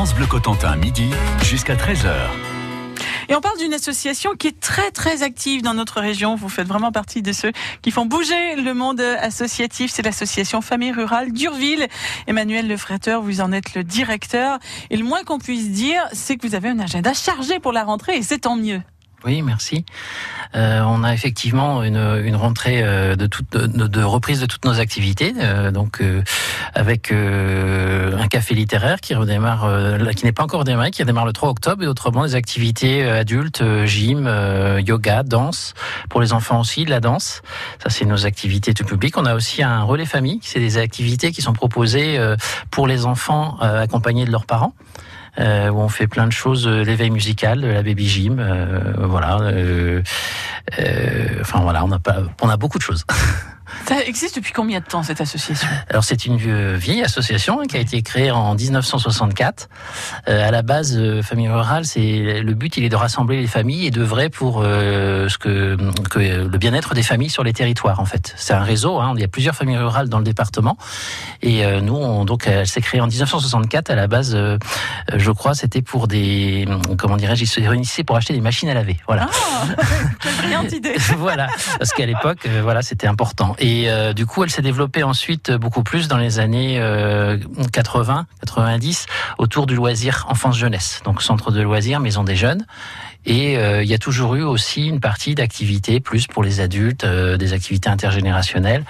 Bleu Cotentin, midi jusqu'à 13h. Et on parle d'une association qui est très très active dans notre région. Vous faites vraiment partie de ceux qui font bouger le monde associatif. C'est l'association Famille Rurale d'Urville. Emmanuel Lefretteur, vous en êtes le directeur. Et le moins qu'on puisse dire, c'est que vous avez un agenda chargé pour la rentrée et c'est tant mieux. Oui, merci. Euh, on a effectivement une, une rentrée euh, de, de, reprise de toutes nos activités, euh, donc avec un café littéraire qui redémarre, qui n'est pas encore démarré, qui redémarre le 3 octobre, et autrement des activités adultes, gym, yoga, danse, pour les enfants aussi, de la danse. Ça, c'est nos activités tout public. On a aussi un relais famille, c'est des activités qui sont proposées pour les enfants accompagnés de leurs parents euh, où on fait plein de choses, euh, l'éveil musical, la baby gym, euh, voilà. Euh, euh, enfin voilà, on a pas, on a beaucoup de choses. Ça existe depuis combien de temps cette association? Alors c'est une vieille association hein, qui a été créée en 1964. Euh, à la base, euh, Famille Rurale, c'est le but, il est de rassembler les familles et d'œuvrer pour euh, ce que, que le bien-être des familles sur les territoires. En fait, c'est un réseau. Hein, il y a plusieurs familles rurales dans le département. Et euh, nous, on, donc, elle s'est créée en 1964. À la base, euh, je crois, c'était pour des, comment dirais-je, ils se réunissaient pour acheter des machines à laver. Voilà. Ah, quelle brillante idée voilà, parce qu'à l'époque, euh, voilà, c'était important. Et euh, du coup, elle s'est développée ensuite beaucoup plus dans les années euh, 80, 90, autour du loisir enfance-jeunesse. Donc centre de loisirs, maison des jeunes. Et euh, il y a toujours eu aussi une partie d'activités plus pour les adultes, euh, des activités intergénérationnelles.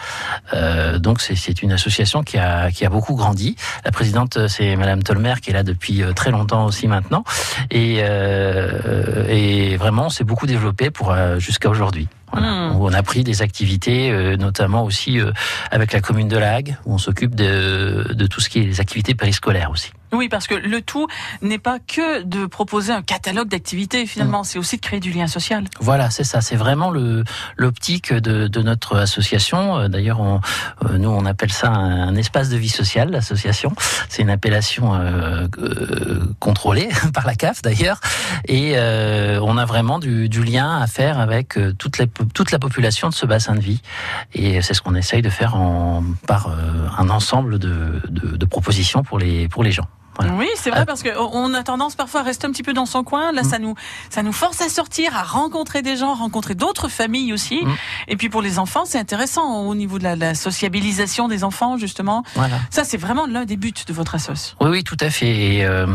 Euh, donc c'est une association qui a, qui a beaucoup grandi. La présidente, c'est Madame Tolmer, qui est là depuis très longtemps aussi maintenant. Et, euh, et vraiment, on s'est beaucoup développé pour euh, jusqu'à aujourd'hui. Voilà. Où on a pris des activités, euh, notamment aussi euh, avec la commune de La Hague, où on s'occupe de, de tout ce qui est les activités périscolaires aussi. Oui, parce que le tout n'est pas que de proposer un catalogue d'activités, finalement, c'est aussi de créer du lien social. Voilà, c'est ça. C'est vraiment le l'optique de, de notre association. Euh, D'ailleurs, on, euh, nous on appelle ça un, un espace de vie sociale, l'association. C'est une appellation euh, euh, contrôlée par la CAF d'ailleurs, et euh, on a vraiment du, du lien à faire avec euh, toute la toute la population de ce bassin de vie. Et c'est ce qu'on essaye de faire en, par un ensemble de, de, de propositions pour les pour les gens. Voilà. Oui, c'est vrai Ah. parce que on a tendance parfois à rester un petit peu dans son coin. Là, Mm. ça nous ça nous force à sortir, à rencontrer des gens, rencontrer d'autres familles aussi. Mm. Et puis pour les enfants, c'est intéressant au niveau de la, la sociabilisation des enfants justement. Voilà. Ça, c'est vraiment l'un des buts de votre assoce. Oui, oui, tout à fait. Et euh,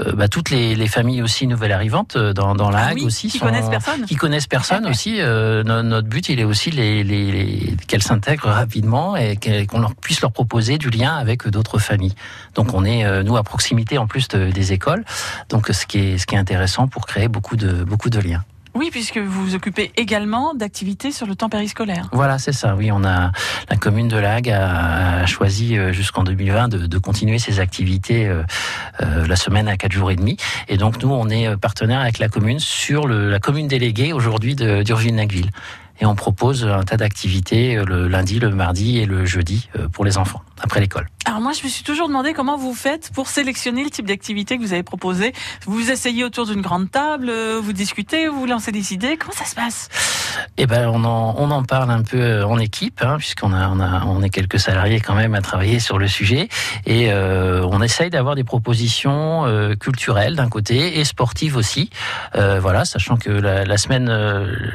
euh, bah, toutes les, les familles aussi nouvelles arrivantes euh, dans, dans la Ah oui, aussi qui sont- connaissent personne. qui connaissent personne aussi. Euh, no- notre but, il est aussi les, les, les- qu'elles s'intègrent rapidement et qu'on leur puisse leur proposer du lien avec d'autres familles. Donc on est euh, nous à proximité en plus de- des écoles. Donc ce qui est ce qui est intéressant pour créer beaucoup de beaucoup de liens. Oui, puisque vous vous occupez également d'activités sur le temps périscolaire. Voilà, c'est ça. Oui, on a la commune de Lague a, a choisi euh, jusqu'en 2020 de, de continuer ses activités euh, euh, la semaine à quatre jours et demi. Et donc nous, on est partenaire avec la commune sur le, la commune déléguée aujourd'hui d'Urville-Nacville. Et on propose un tas d'activités le lundi, le mardi et le jeudi pour les enfants après l'école. Alors moi, je me suis toujours demandé comment vous faites pour sélectionner le type d'activité que vous avez proposé. Vous asseyez autour d'une grande table, euh, vous discutez, vous lancez des idées. Comment ça se passe? Eh ben, on en, on en parle un peu euh, en équipe, hein, puisqu'on a, on a, on est quelques salariés quand même à travailler sur le sujet, et euh, on essaye d'avoir des propositions euh, culturelles d'un côté et sportives aussi. Euh, voilà, sachant que la, la semaine,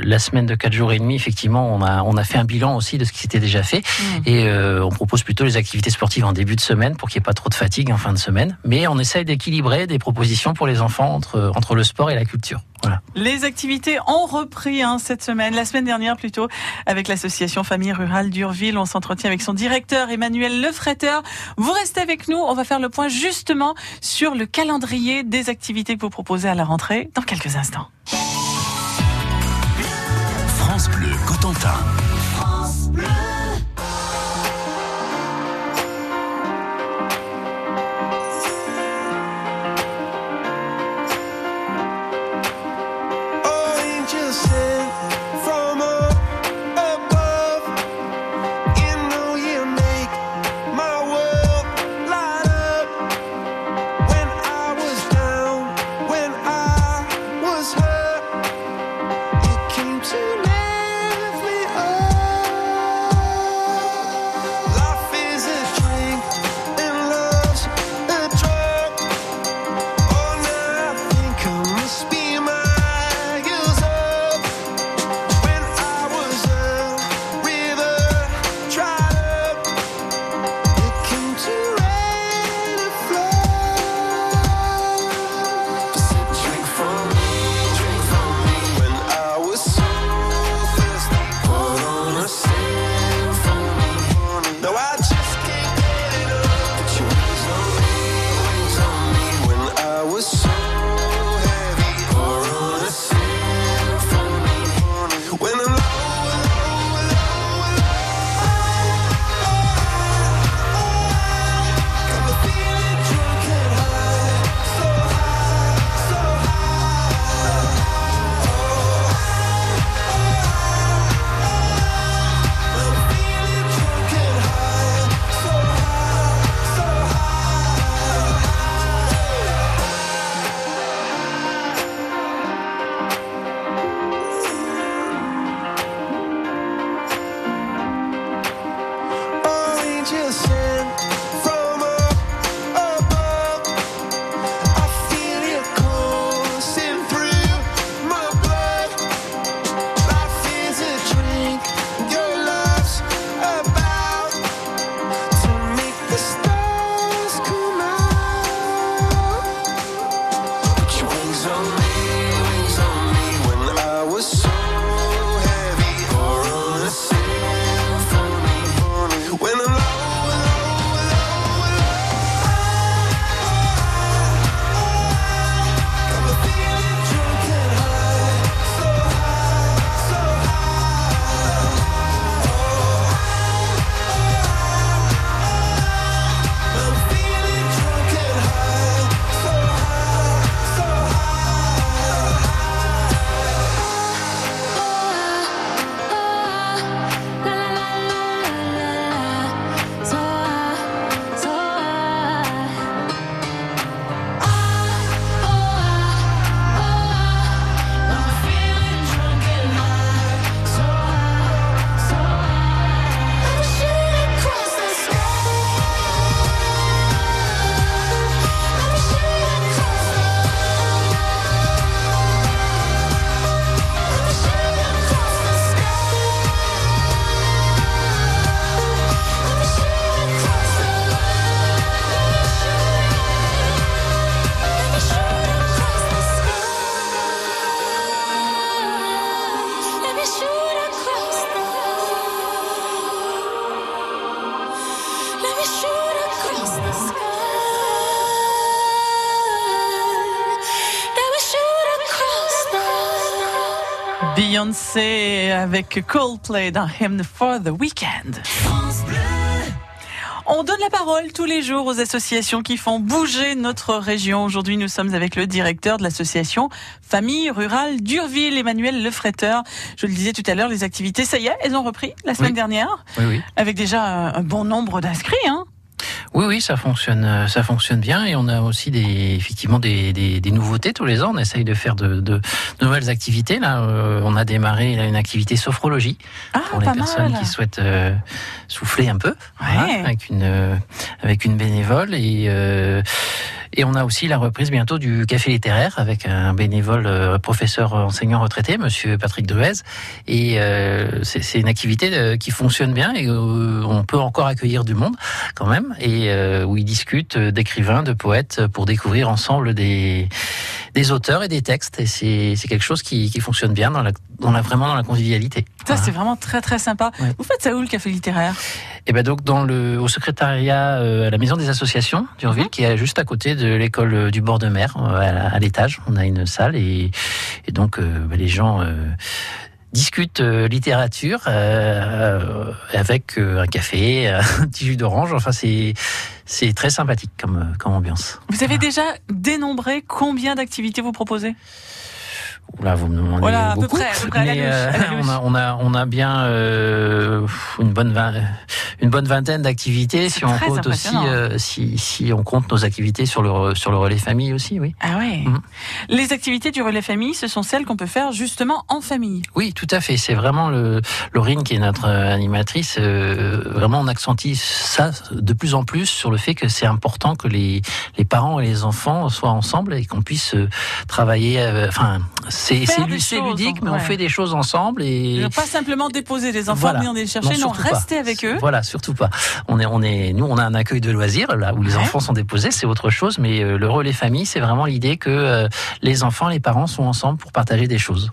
la semaine de quatre jours et demi, effectivement, on a, on a fait un bilan aussi de ce qui s'était déjà fait, et euh, on propose plutôt les activités sportives en début de semaine pour qu'il n'y ait pas trop de fatigue en fin de semaine. Mais on essaye d'équilibrer des propositions pour les enfants entre, entre le sport et la culture. Voilà. Les activités ont repris hein, cette semaine, la semaine dernière plutôt, avec l'association Famille Rurale d'Urville. On s'entretient avec son directeur Emmanuel Lefretteur. Vous restez avec nous, on va faire le point justement sur le calendrier des activités que vous proposez à la rentrée dans quelques instants. France Bleu Cotentin. angels so Beyoncé avec Coldplay dans Hymn for the Weekend. On donne la parole tous les jours aux associations qui font bouger notre région. Aujourd'hui, nous sommes avec le directeur de l'association Famille Rurale d'Urville, Emmanuel Lefretteur. Je le disais tout à l'heure, les activités, ça y est, elles ont repris la semaine Oui. dernière, Oui, oui. avec déjà un un bon nombre d'inscrits. Hein. Oui, oui, ça fonctionne, euh, ça fonctionne bien et on a aussi des, effectivement des, des, des nouveautés tous les ans. On essaye de faire de, de, de nouvelles activités. Là, euh, on a démarré là, une activité sophrologie Ah, pour les personnes mal. qui souhaitent euh, souffler un peu, voilà, Ouais. avec une euh, avec une bénévole et euh, et on a aussi la reprise bientôt du café littéraire avec un bénévole euh, professeur enseignant retraité, Monsieur Patrick Druez. Et euh, c'est une activité euh, qui fonctionne bien et euh, on peut encore accueillir du monde quand même et euh, où ils discutent euh, d'écrivains, de poètes pour découvrir ensemble des des auteurs et des textes. Et c'est c'est quelque chose qui, qui fonctionne bien dans la, dans la vraiment dans la convivialité. Ça, Voilà. c'est vraiment très très sympa. Ouais. Vous faites ça où le café littéraire? Et ben donc dans le au secrétariat euh, à la maison des associations d'Urville qui est juste à côté de l'école euh, du bord de mer euh, à, l'étage on a une salle et, et donc euh, ben, les gens discutent euh, littérature euh, avec euh, un café un petit jus d'orange. Enfin c'est c'est très sympathique comme comme ambiance. Vous avez déjà dénombré combien d'activités vous proposez? Vous me demandez Voilà, à peu beaucoup. près, à peu près, à la mais, louche, à la louche. on a, on a, on a bien euh, une bonne une bonne vingtaine d'activités. Si on compte aussi, euh, si, si on compte nos activités sur le sur le relais famille aussi, oui. Ah ouais. Mhm. Les activités du relais famille, ce sont celles qu'on peut faire justement en famille. Oui, tout à fait. C'est vraiment le Laurine qui est notre euh, animatrice. euh, vraiment, on accentue ça de plus en plus sur le fait que c'est important que les les parents et les enfants soient ensemble et qu'on puisse euh, travailler. euh, Enfin, c'est ludique, mais ouais. on fait des choses ensemble et Pas simplement déposer les enfants, Voilà. venir les chercher, non, rester avec eux. Voilà, surtout pas. On est, on est, nous, on a un accueil de loisirs là où les Ouais. enfants sont déposés, c'est autre chose. Mais euh, le relais famille, c'est vraiment l'idée que euh, les enfants, les parents sont ensemble pour partager des choses.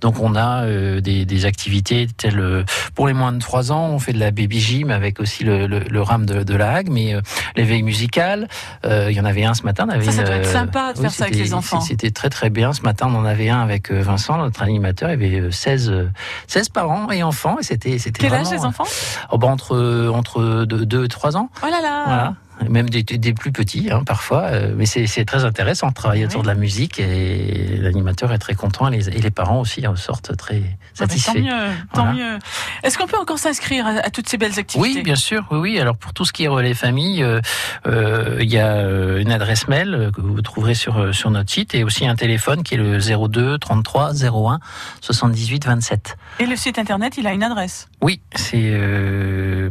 Donc on a euh, des, des activités telles euh, pour les moins de 3 ans, on fait de la baby gym avec aussi le, le, le rame de, de la Hague, mais euh, l'éveil musical, euh, il y en avait un ce matin. on avait Ça, ça une, doit être euh, sympa de faire ça avec les enfants. C'était très très bien. Ce matin, on en avait un avec euh, Vincent, notre animateur. Il y avait euh, 16, euh, 16 parents et enfants, et c'était c'était Quel âge les enfants? Oh, bah, entre entre 2 et 3 ans, Oh là là voilà. Même des, des plus petits, hein, parfois. euh, mais c'est très intéressant de travailler autour de la musique et l'animateur est très content et les, et les parents aussi en sortent très Ah, mais satisfaits. Tant mieux, tant Voilà. mieux. Est-ce qu'on peut encore s'inscrire à, à toutes ces belles activités Oui, bien sûr. Oui, oui. Alors pour tout ce qui est relais famille, euh, euh, il y a euh, une adresse mail que vous trouverez sur sur notre site et aussi un téléphone qui est le 02 33 01 78 27. Et le site internet, il a une adresse. Oui, c'est euh,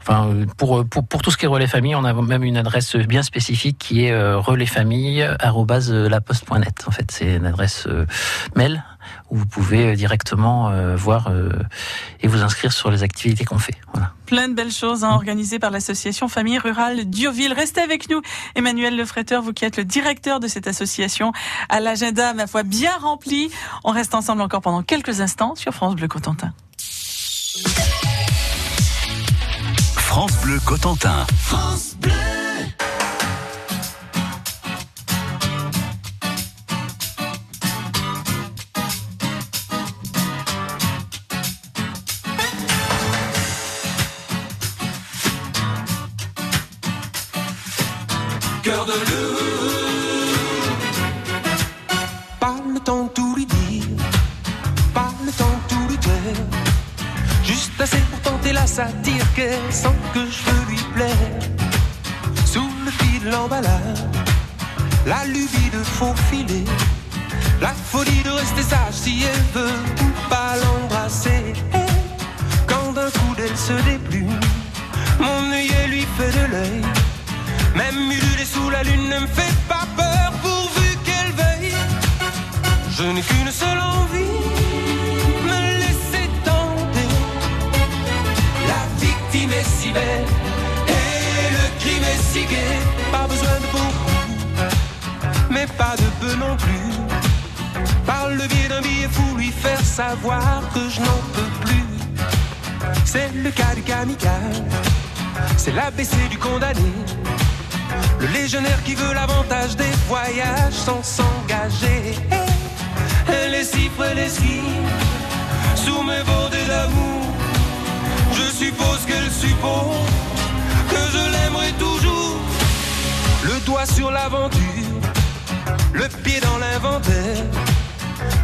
enfin pour, pour pour tout ce qui est relais famille, on a même une adresse bien spécifique qui est relaisfamille@laposte.net. En fait, c'est une adresse mail où vous pouvez euh, directement euh, voir euh, et vous inscrire sur les activités qu'on fait. Voilà. Plein de belles choses hein, organisées par l'association Famille Rurale d'Urville. Restez avec nous, Emmanuel Lefretteur, vous qui êtes le directeur de cette association, à l'agenda, ma foi, bien rempli. On reste ensemble encore pendant quelques instants sur France Bleu Cotentin. France Bleu Cotentin. Cœur de loup. Pas le temps de tout lui dire, pas le temps de tout lui taire. Juste assez pour tenter la satire qu'elle sent que je veux lui plaire. Sous le fil de l'emballage, la lubie de faufiler, la folie de rester sage si elle veut ou pas l'embrasser. Quand d'un coup d'elle se déplume, mon œillet lui fait de l'œil. Même ululé sous la lune ne me fait pas peur pourvu qu'elle veuille. Je n'ai qu'une seule envie, me laisser tenter. La victime est si belle et le crime est si gai. Pas besoin de beaucoup, mais pas de peu non plus. Par le biais d'un billet fou, lui faire savoir que je n'en peux plus. C'est le cas du kamikaze, c'est l'ABC du condamné. Le légionnaire qui veut l'avantage des voyages sans s'engager. Elle Les cifres, les cifres, sous mes bordées d'amour. Je suppose qu'elle suppose que je l'aimerai toujours. Le doigt sur l'aventure, le pied dans l'inventaire.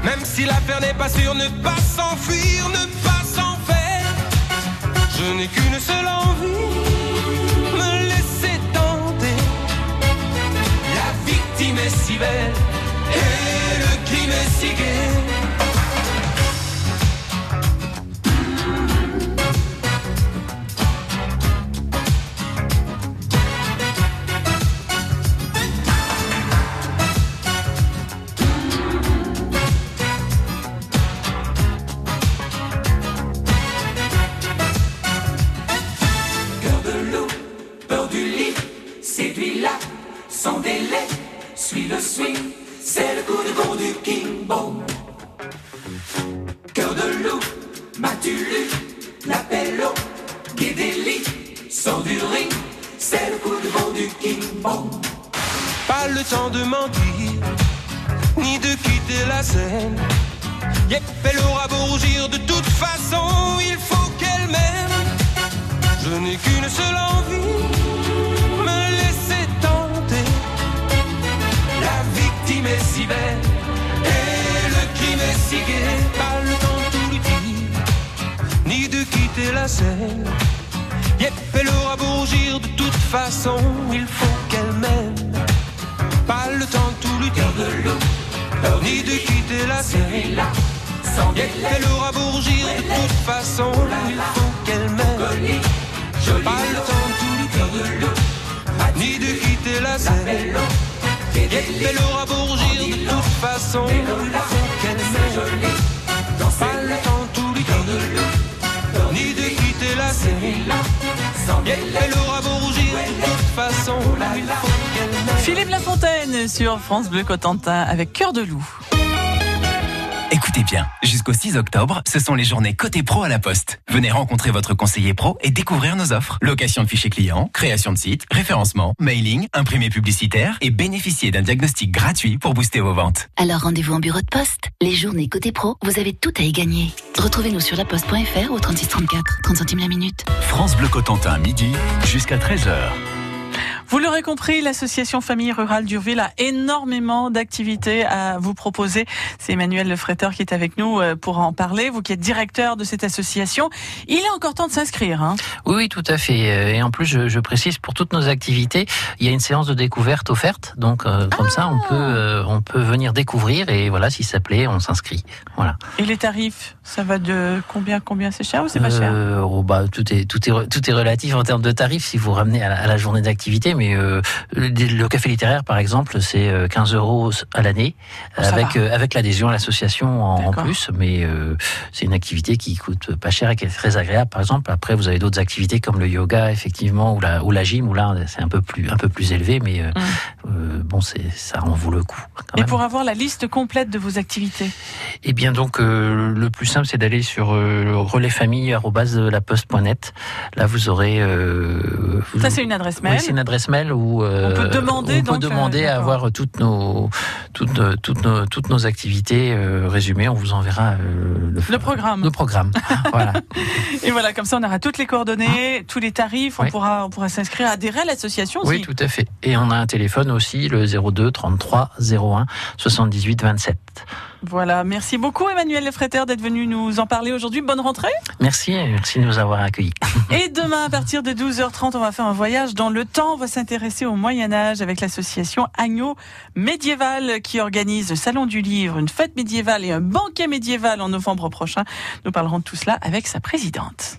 Même si l'affaire n'est pas sûre, ne pas s'enfuir, ne pas s'en faire. Je n'ai qu'une seule envie si belle et le crime est si gai. L'appel au Guédéli, sors du ring, c'est le coup de gong du King. Pas le temps de mentir, ni de quitter la scène. Yep, elle aura beau rougir, de toute façon, il faut qu'elle m'aime. Je n'ai qu'une seule envie, me laisser tenter. La victime est si belle et le crime est si gai. Pas le temps scène. Yep, elle aura beau rougir, de toute façon, il faut qu'elle m'aime. Pas le temps de tout lui dire, ni de quitter la scène. Yep, elle aura beau rougir, de toute façon, il faut qu'elle m'aime. Pas le temps de tout lui dire, ni de quitter la scène. Yep, elle aura beau rougir, de toute façon, il faut qu'elle m'aime. Elle aura beau. Philippe Lafontaine sur France Bleu Cotentin avec Cœur de loup. Écoutez bien, jusqu'au 6 octobre, ce sont les journées côté pro à la Poste. Venez rencontrer votre conseiller pro et découvrir nos offres. Location de fichiers clients, création de sites, référencement, mailing, imprimé publicitaire et bénéficier d'un diagnostic gratuit pour booster vos ventes. Alors rendez-vous en bureau de poste. Les journées côté pro, vous avez tout à y gagner. Retrouvez-nous sur laposte.fr ou 3634, 30 centimes la minute. France Bleu Cotentin, midi jusqu'à 13h. Vous l'aurez compris, l'association Famille Rurale d'Urville a énormément d'activités à vous proposer. C'est Emmanuel Lefretteur qui est avec nous euh, pour en parler. Vous qui êtes directeur de cette association, il est encore temps de s'inscrire. Hein Oui, oui, tout à fait. Euh, Et en plus, je, je précise pour toutes nos activités, il y a une séance de découverte offerte. Donc, euh, comme ça, on peut, euh, on peut venir découvrir et voilà, si ça plaît, on s'inscrit. Voilà. Et les tarifs, ça va de combien combien? C'est cher ou c'est pas cher? Euh, oh, bah, tout est tout est tout est relatif en termes de tarifs si vous ramenez à la, à la journée d'activité. Mais euh, le, café littéraire, par exemple, c'est euh, 15 euros à l'année Oh, avec euh, avec l'adhésion à l'association en, plus. Mais euh, c'est une activité qui coûte pas cher et qui est très agréable. Par exemple, après vous avez d'autres activités comme le yoga, effectivement, ou la ou la gym où là c'est un peu plus un peu plus élevé, mais euh, euh, bon, c'est ça en vaut le coup. Quand Et même. pour avoir la liste complète de vos activités Eh bien donc euh, le plus simple c'est d'aller sur euh, relaisfamille@laposte.net. Là vous aurez euh, vous- Ça c'est une adresse mail. oui, c'est une adresse mail où euh, On peut demander, on peut donc, euh, demander à avoir toutes nos toutes nos- toutes nos toutes nos activités euh, résumées. On vous enverra euh, le, Le programme. le programme. voilà. Et voilà, comme ça on aura toutes les coordonnées, tous les tarifs, on pourra on pourra s'inscrire, adhérer à l'association aussi. Oui, tout à fait. Et on a un téléphone aussi, le 02 33 01 78 27. Voilà, merci beaucoup Emmanuel Lefretter d'être venu nous en parler aujourd'hui. Bonne rentrée. Merci, merci de nous avoir accueillis. Et demain à partir de 12h30, on va faire un voyage dans le temps. On va s'intéresser au Moyen Âge avec l'association Agneau Médiéval qui organise le Salon du Livre, une fête médiévale et un banquet médiéval en novembre prochain. Nous parlerons de tout cela avec sa présidente.